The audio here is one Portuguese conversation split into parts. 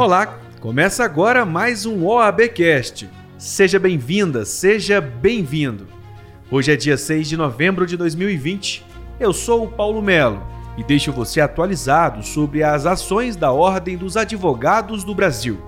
Olá, começa agora mais um OABcast. Seja bem-vinda, seja bem-vindo. Hoje é dia 6 de novembro de 2020. Eu sou o Paulo Melo e deixo você atualizado sobre as ações da Ordem dos Advogados do Brasil.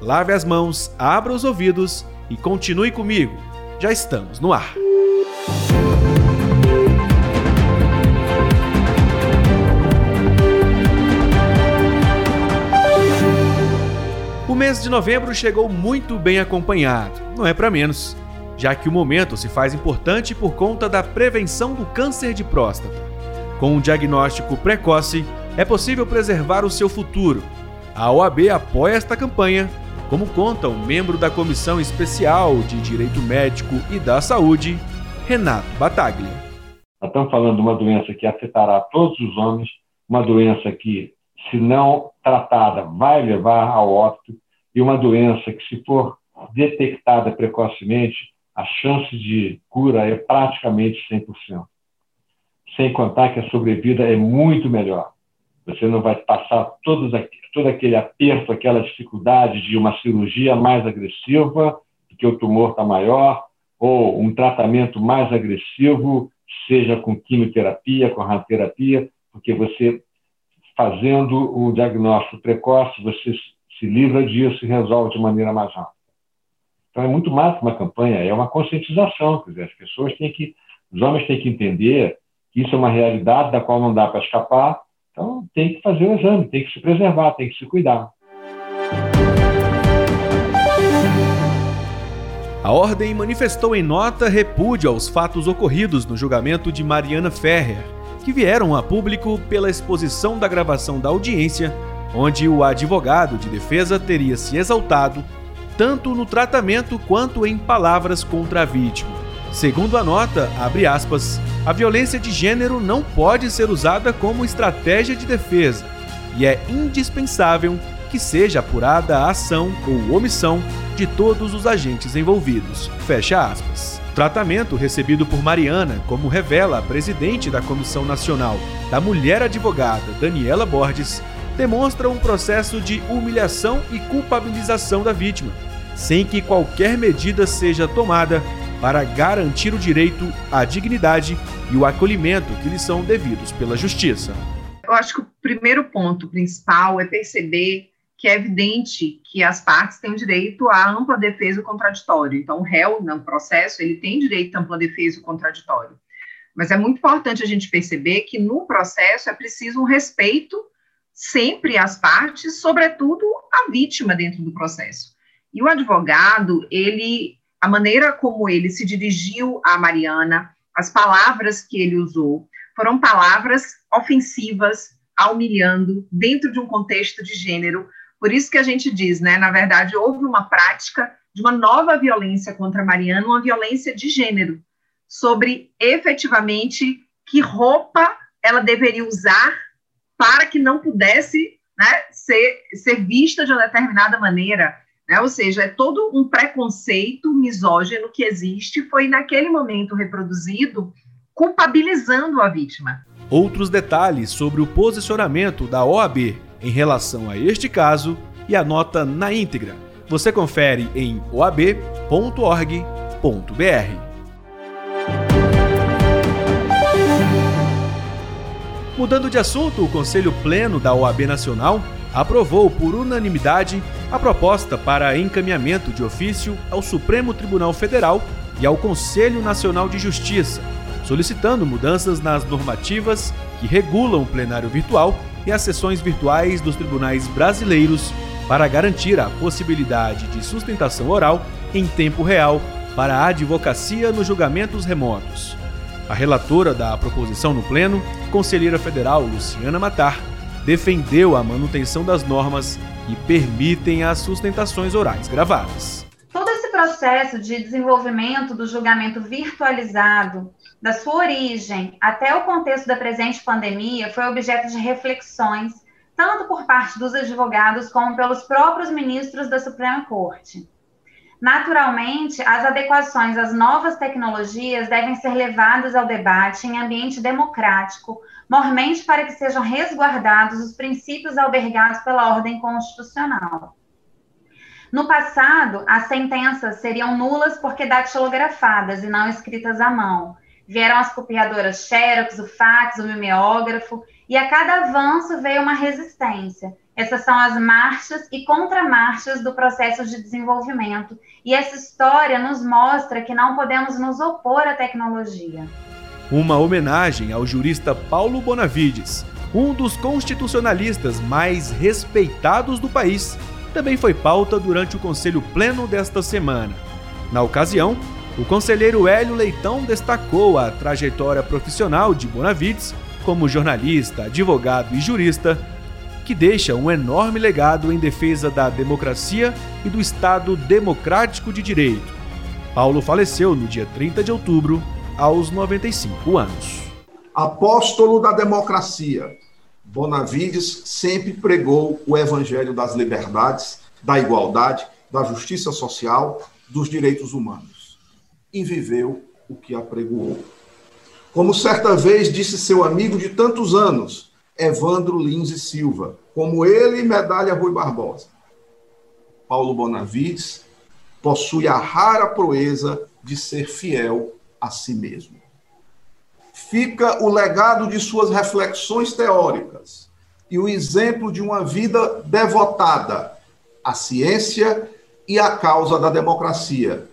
Lave as mãos, abra os ouvidos e continue comigo. Já estamos no ar. Mês de novembro chegou muito bem acompanhado, não é para menos, já que o momento se faz importante por conta da prevenção do câncer de próstata. Com um diagnóstico precoce, é possível preservar o seu futuro. A OAB apoia esta campanha como conta um membro da Comissão Especial de Direito Médico e da Saúde, Renato Bataglia. Estamos falando de uma doença que afetará todos os homens, uma doença que, se não tratada, vai levar ao óbito, e uma doença que, se for detectada precocemente, a chance de cura é praticamente 100%. Sem contar que a sobrevida é muito melhor. Você não vai passar todos, todo aquele aperto, aquela dificuldade de uma cirurgia mais agressiva, porque o tumor está maior, ou um tratamento mais agressivo, seja com quimioterapia, com radioterapia, porque você, fazendo o diagnóstico precoce, você se livra disso e resolve de maneira mais rápida. Então, é muito mais que uma campanha, é uma conscientização. Quer dizer, as pessoas têm que, os homens têm que entender que isso é uma realidade da qual não dá para escapar então, tem que fazer o exame, tem que se preservar, tem que se cuidar. A Ordem manifestou em nota repúdio aos fatos ocorridos no julgamento de Mariana Ferrer, que vieram a público pela exposição da gravação da audiência, onde o advogado de defesa teria se exaltado tanto no tratamento quanto em palavras contra a vítima. Segundo a nota, abre aspas, a violência de gênero não pode ser usada como estratégia de defesa e é indispensável que seja apurada a ação ou omissão de todos os agentes envolvidos. Fecha aspas. Tratamento recebido por Mariana, como revela a presidente da Comissão Nacional da Mulher Advogada, Daniela Borges, demonstra um processo de humilhação e culpabilização da vítima, sem que qualquer medida seja tomada para garantir o direito à dignidade e o acolhimento que lhes são devidos pela justiça. Eu acho que o primeiro ponto principal é perceber que é evidente que as partes têm direito à ampla defesa contraditória. Então, o réu, no processo, ele tem direito à ampla defesa contraditória. Mas é muito importante a gente perceber que no processo é preciso um respeito sempre às partes, sobretudo à vítima dentro do processo. E o advogado, ele a maneira como ele se dirigiu a Mariana, as palavras que ele usou, foram palavras ofensivas, humilhando, dentro de um contexto de gênero. Por isso que a gente diz, né? Na verdade, houve uma prática de uma nova violência contra Mariana, uma violência de gênero, sobre efetivamente que roupa ela deveria usar para que não pudesse né, ser, ser vista de uma determinada maneira né? Ou seja, é todo um preconceito misógino que existe, foi naquele momento reproduzido, culpabilizando a vítima. Outros detalhes sobre o posicionamento da OAB em relação a este caso e a nota na íntegra você confere em oab.org.br. Mudando de assunto, o Conselho Pleno da OAB Nacional aprovou por unanimidade a proposta para encaminhamento de ofício ao Supremo Tribunal Federal e ao Conselho Nacional de Justiça, solicitando mudanças nas normativas que regulam o plenário virtual e as sessões virtuais dos tribunais brasileiros para garantir a possibilidade de sustentação oral em tempo real para a advocacia nos julgamentos remotos. A relatora da proposição no Pleno, conselheira federal Luciana Matar, defendeu a manutenção das normas que permitem as sustentações orais gravadas. Todo esse processo de desenvolvimento do julgamento virtualizado, da sua origem até o contexto da presente pandemia, foi objeto de reflexões, tanto por parte dos advogados como pelos próprios ministros da Suprema Corte. Naturalmente, as adequações às novas tecnologias devem ser levadas ao debate em ambiente democrático, mormente para que sejam resguardados os princípios albergados pela ordem constitucional. No passado, as sentenças seriam nulas porque datilografadas e não escritas à mão. Vieram as copiadoras Xerox, o fax, o mimeógrafo, e a cada avanço veio uma resistência. Essas são as marchas e contramarchas do processo de desenvolvimento. E essa história nos mostra que não podemos nos opor à tecnologia. Uma homenagem ao jurista Paulo Bonavides, um dos constitucionalistas mais respeitados do país, também foi pauta durante o Conselho Pleno desta semana. Na ocasião, o conselheiro Hélio Leitão destacou a trajetória profissional de Bonavides como jornalista, advogado e jurista, que deixa um enorme legado em defesa da democracia e do Estado democrático de direito. Paulo faleceu no dia 30 de outubro, aos 95 anos. Apóstolo da democracia, Bonavides sempre pregou o evangelho das liberdades, da igualdade, da justiça social, dos direitos humanos. E viveu o que apregoou. Como certa vez disse seu amigo de tantos anos, Evandro Lins e Silva, como ele medalha Rui Barbosa. Paulo Bonavides possui a rara proeza de ser fiel a si mesmo. Fica o legado de suas reflexões teóricas e o exemplo de uma vida devotada à ciência e à causa da democracia,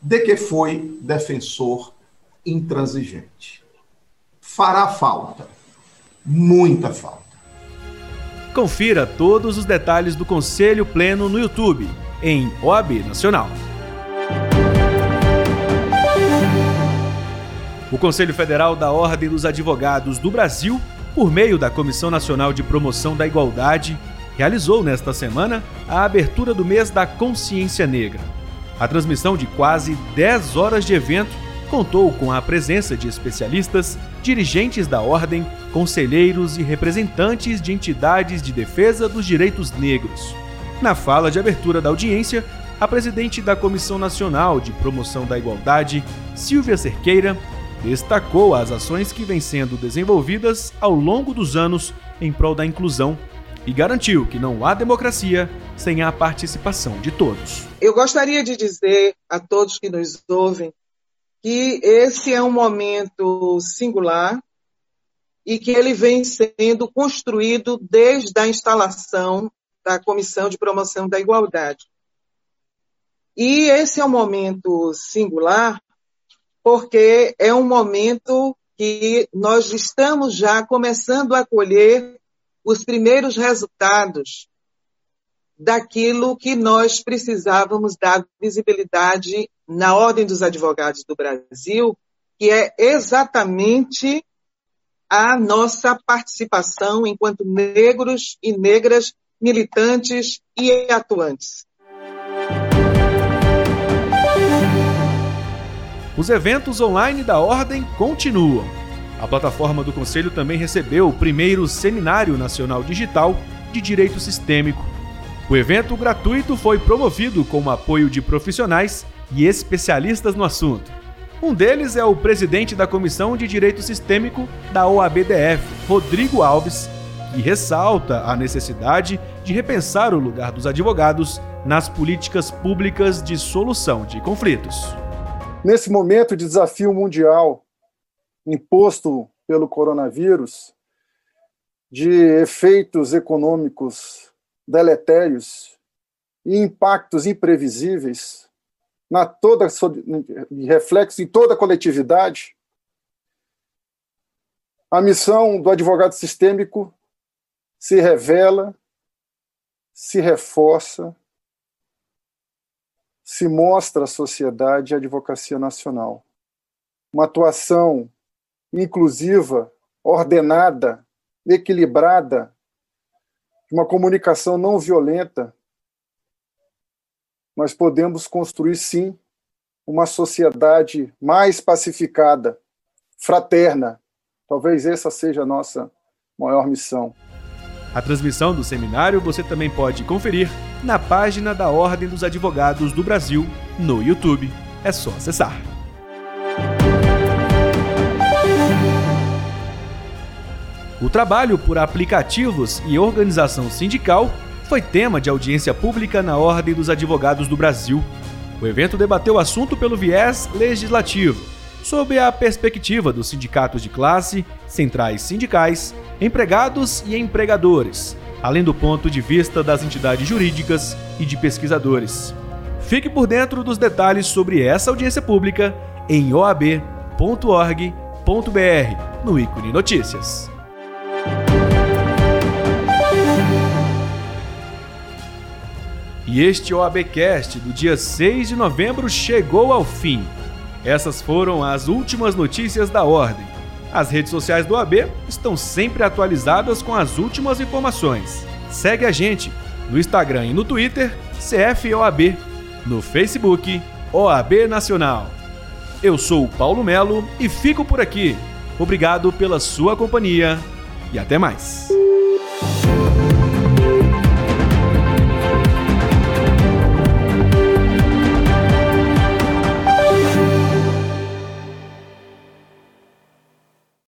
de que foi defensor intransigente fará falta. Muita falta. Confira todos os detalhes do Conselho Pleno no YouTube, em OAB Nacional. O Conselho Federal da Ordem dos Advogados do Brasil, por meio da Comissão Nacional de Promoção da Igualdade, realizou nesta semana a abertura do mês da Consciência Negra. A transmissão de quase 10 horas de evento contou com a presença de especialistas, dirigentes da ordem, conselheiros e representantes de entidades de defesa dos direitos negros. Na fala de abertura da audiência, a presidente da Comissão Nacional de Promoção da Igualdade, Silvia Cerqueira, destacou as ações que vêm sendo desenvolvidas ao longo dos anos em prol da inclusão e garantiu que não há democracia sem a participação de todos. Eu gostaria de dizer a todos que nos ouvem que esse é um momento singular e que ele vem sendo construído desde a instalação da Comissão de Promoção da Igualdade. E esse é um momento singular porque é um momento que nós estamos já começando a colher os primeiros resultados daquilo que nós precisávamos dar visibilidade na Ordem dos Advogados do Brasil, que é exatamente a nossa participação enquanto negros e negras militantes e atuantes. Os eventos online da Ordem continuam. A plataforma do Conselho também recebeu o primeiro Seminário Nacional Digital de Direito Sistêmico. O evento gratuito foi promovido com o apoio de profissionais e especialistas no assunto. Um deles é o presidente da Comissão de Direito Sistêmico da OABDF, Rodrigo Alves, que ressalta a necessidade de repensar o lugar dos advogados nas políticas públicas de solução de conflitos. Nesse momento de desafio mundial imposto pelo coronavírus, de efeitos econômicos deletérios e impactos imprevisíveis, na toda reflexo em toda a coletividade, a missão do advogado sistêmico se revela, se reforça, se mostra à sociedade e advocacia nacional. Uma atuação inclusiva, ordenada, equilibrada, uma comunicação não violenta nós podemos construir, sim, uma sociedade mais pacificada, fraterna. Talvez essa seja a nossa maior missão. A transmissão do seminário você também pode conferir na página da Ordem dos Advogados do Brasil no YouTube. É só acessar. O trabalho por aplicativos e organização sindical foi tema de audiência pública na Ordem dos Advogados do Brasil. O evento debateu o assunto pelo viés legislativo, sob a perspectiva dos sindicatos de classe, centrais sindicais, empregados e empregadores, além do ponto de vista das entidades jurídicas e de pesquisadores. Fique por dentro dos detalhes sobre essa audiência pública em oab.org.br no ícone Notícias. E este OABcast do dia 6 de novembro chegou ao fim. Essas foram as últimas notícias da Ordem. As redes sociais do OAB estão sempre atualizadas com as últimas informações. Segue a gente no Instagram e no Twitter, CFOAB, no Facebook, OAB Nacional. Eu sou o Paulo Melo e fico por aqui. Obrigado pela sua companhia e até mais.